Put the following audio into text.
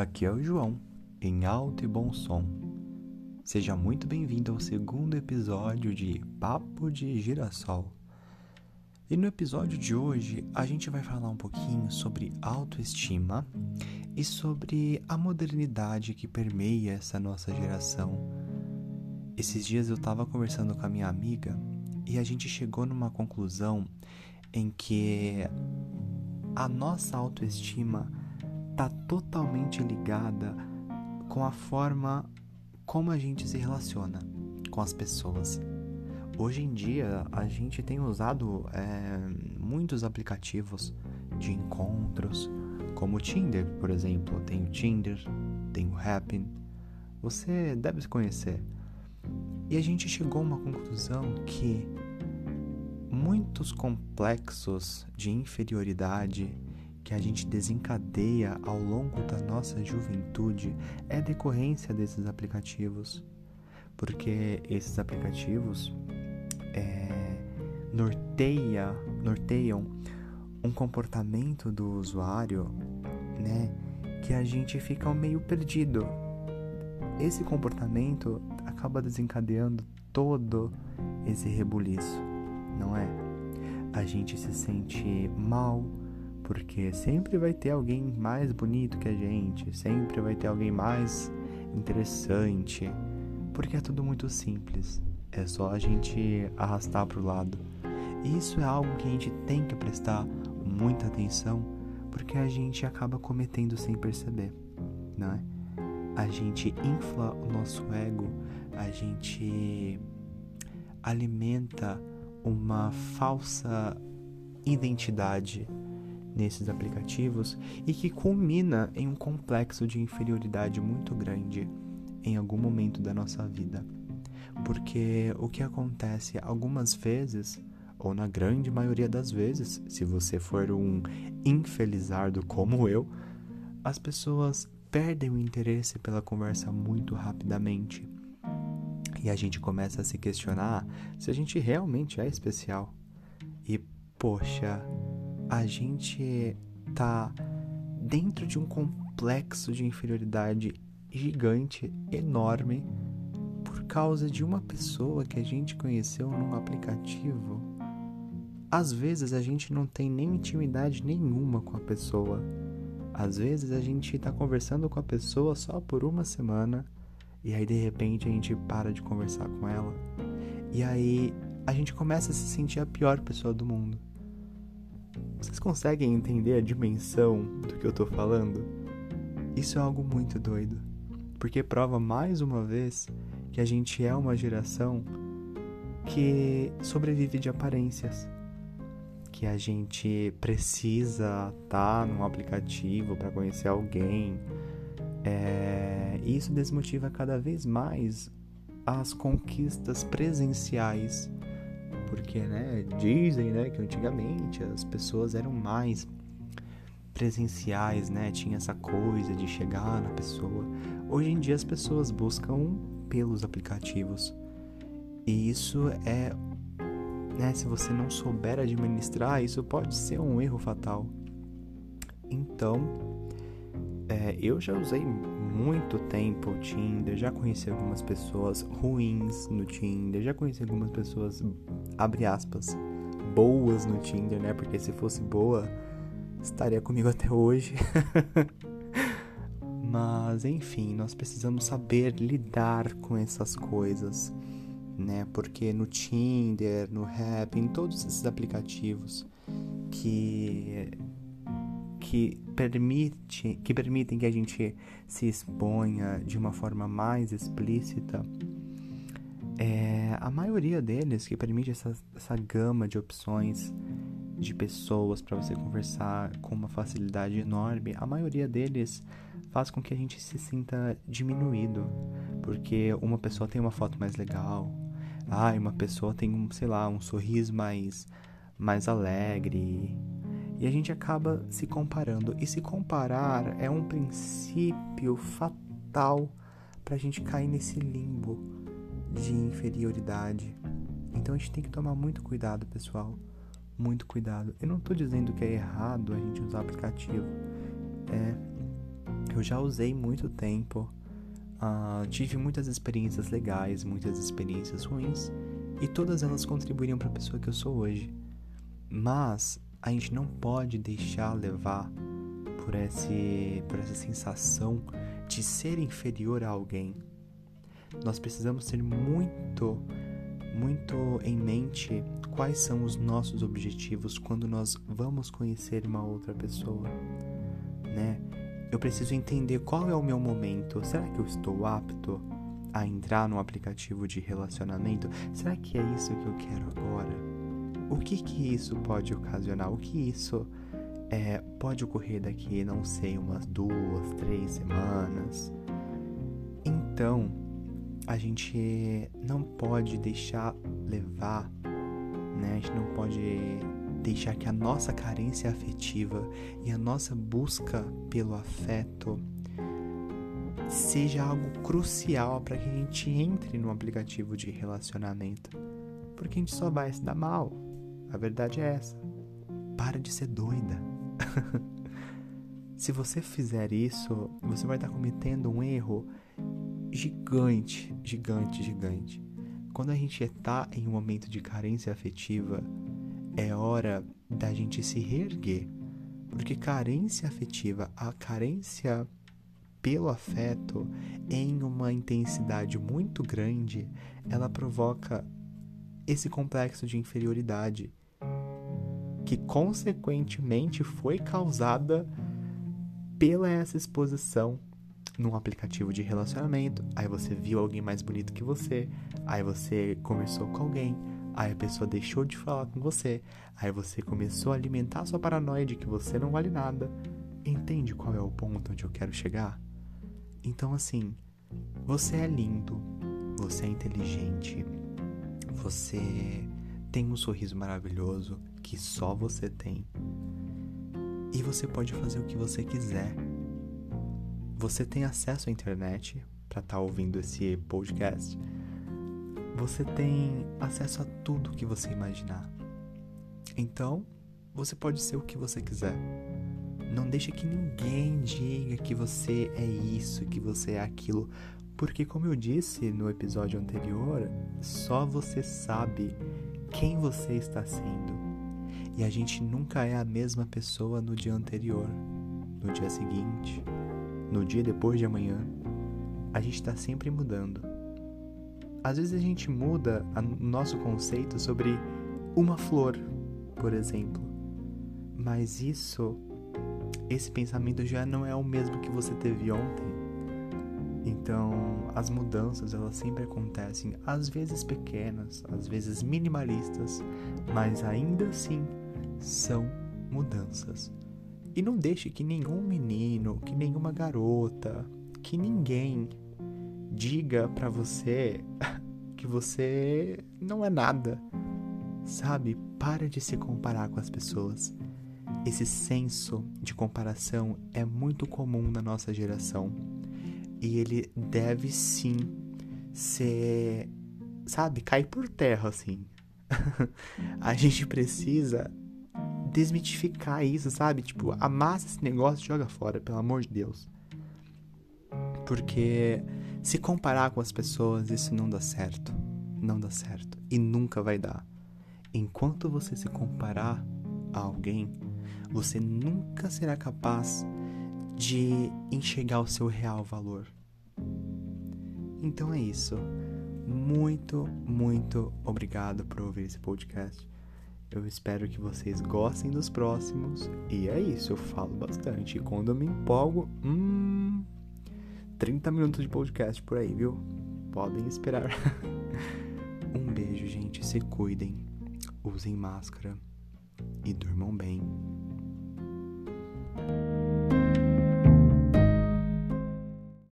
Aqui é o João, em alto e bom som. Seja muito bem-vindo ao segundo episódio de Papo de Girassol. E no episódio de hoje a gente vai falar um pouquinho sobre autoestima e sobre a modernidade que permeia essa nossa geração. Esses dias eu estava conversando com a minha amiga e a gente chegou numa conclusão em que a nossa autoestima está totalmente ligada com a forma como a gente se relaciona com as pessoas. Hoje em dia a gente tem usado é, muitos aplicativos de encontros, como o Tinder, por exemplo. Tem o Tinder, tem o Happn. Você deve conhecer. E a gente chegou a uma conclusão que muitos complexos de inferioridade que a gente desencadeia ao longo da nossa juventude é decorrência desses aplicativos, porque esses aplicativos é, norteia, norteiam um comportamento do usuário, né, que a gente fica meio perdido. Esse comportamento acaba desencadeando todo esse rebuliço, não é? A gente se sente mal, porque sempre vai ter alguém mais bonito que a gente, sempre vai ter alguém mais interessante, porque é tudo muito simples, é só a gente arrastar para o lado. E isso é algo que a gente tem que prestar muita atenção, porque a gente acaba cometendo sem perceber, não é? A gente infla o nosso ego, a gente alimenta uma falsa identidade nesses aplicativos e que culmina em um complexo de inferioridade muito grande em algum momento da nossa vida. Porque o que acontece algumas vezes, ou na grande maioria das vezes, se você for um infelizardo como eu, as pessoas perdem o interesse pela conversa muito rapidamente. E a gente começa a se questionar se a gente realmente é especial. E, poxa, a gente tá dentro de um complexo de inferioridade gigante, enorme, por causa de uma pessoa que a gente conheceu num aplicativo. Às vezes a gente não tem nem intimidade nenhuma com a pessoa. Às vezes a gente tá conversando com a pessoa só por uma semana e aí de repente a gente para de conversar com ela. E aí a gente começa a se sentir a pior pessoa do mundo. Vocês conseguem entender a dimensão do que eu tô falando? Isso é algo muito doido, porque prova mais uma vez que a gente é uma geração que sobrevive de aparências, que a gente precisa estar tá num aplicativo para conhecer alguém. É, isso desmotiva cada vez mais as conquistas presenciais porque, né, dizem, né, que antigamente as pessoas eram mais presenciais, né, tinha essa coisa de chegar na pessoa. Hoje em dia as pessoas buscam pelos aplicativos. E isso é, né, se você não souber administrar, isso pode ser um erro fatal. Então, é, eu já usei muito tempo o Tinder, já conheci algumas pessoas ruins no Tinder, já conheci algumas pessoas, abre aspas, boas no Tinder, né? Porque se fosse boa, estaria comigo até hoje. Mas enfim, nós precisamos saber lidar com essas coisas, né? Porque no Tinder, no Rap, em todos esses aplicativos que que permite que permitem que a gente se exponha de uma forma mais explícita é, a maioria deles que permite essa, essa gama de opções de pessoas para você conversar com uma facilidade enorme, a maioria deles faz com que a gente se sinta diminuído, porque uma pessoa tem uma foto mais legal, ah, uma pessoa tem um, sei lá, um sorriso mais mais alegre, e a gente acaba se comparando. E se comparar é um princípio fatal para a gente cair nesse limbo de inferioridade. Então a gente tem que tomar muito cuidado, pessoal. Muito cuidado. Eu não estou dizendo que é errado a gente usar aplicativo. É, Eu já usei muito tempo, uh, tive muitas experiências legais, muitas experiências ruins, e todas elas contribuíram para a pessoa que eu sou hoje. Mas a gente não pode deixar levar por, esse, por essa sensação de ser inferior a alguém. Nós precisamos ter muito, muito em mente quais são os nossos objetivos quando nós vamos conhecer uma outra pessoa, né? Eu preciso entender qual é o meu momento. Será que eu estou apto a entrar no aplicativo de relacionamento? Será que é isso que eu quero agora? O que que isso pode ocasionar? O que isso é, pode ocorrer daqui, não sei, umas duas, três semanas? Então, a gente não pode deixar levar, né? A gente não pode deixar que a nossa carência afetiva e a nossa busca pelo afeto seja algo crucial para que a gente entre no aplicativo de relacionamento. Porque a gente só vai se dar mal. A verdade é essa. Para de ser doida. Se você fizer isso, você vai estar cometendo um erro gigante, gigante, gigante. Quando a gente está em um momento de carência afetiva, é hora da gente se reerguer. Porque carência afetiva, a carência pelo afeto em uma intensidade muito grande, ela provoca esse complexo de inferioridade que consequentemente foi causada pela essa exposição num aplicativo de relacionamento. Aí você viu alguém mais bonito que você, aí você conversou com alguém, Aí a pessoa deixou de falar com você. Aí você começou a alimentar sua paranoia de que você não vale nada. Entende qual é o ponto onde eu quero chegar? Então, assim, você é lindo, você é inteligente, você tem um sorriso maravilhoso que só você tem. E você pode fazer o que você quiser. Você tem acesso à internet para estar tá ouvindo esse podcast você tem acesso a tudo que você imaginar. Então, você pode ser o que você quiser. Não deixe que ninguém diga que você é isso, que você é aquilo, porque como eu disse no episódio anterior, só você sabe quem você está sendo. E a gente nunca é a mesma pessoa no dia anterior, no dia seguinte, no dia depois de amanhã. A gente está sempre mudando às vezes a gente muda o nosso conceito sobre uma flor, por exemplo. Mas isso, esse pensamento já não é o mesmo que você teve ontem. Então, as mudanças elas sempre acontecem, às vezes pequenas, às vezes minimalistas, mas ainda assim são mudanças. E não deixe que nenhum menino, que nenhuma garota, que ninguém diga para você que você não é nada. Sabe? Para de se comparar com as pessoas. Esse senso de comparação é muito comum na nossa geração. E ele deve sim ser, sabe, cair por terra assim. a gente precisa desmitificar isso, sabe? Tipo, amassa esse negócio e joga fora, pelo amor de Deus. Porque se comparar com as pessoas, isso não dá certo. Não dá certo. E nunca vai dar. Enquanto você se comparar a alguém, você nunca será capaz de enxergar o seu real valor. Então é isso. Muito, muito obrigado por ouvir esse podcast. Eu espero que vocês gostem dos próximos. E é isso, eu falo bastante. E quando eu me empolgo, hum, 30 minutos de podcast por aí, viu? Podem esperar. um beijo, gente. Se cuidem. Usem máscara. E durmam bem.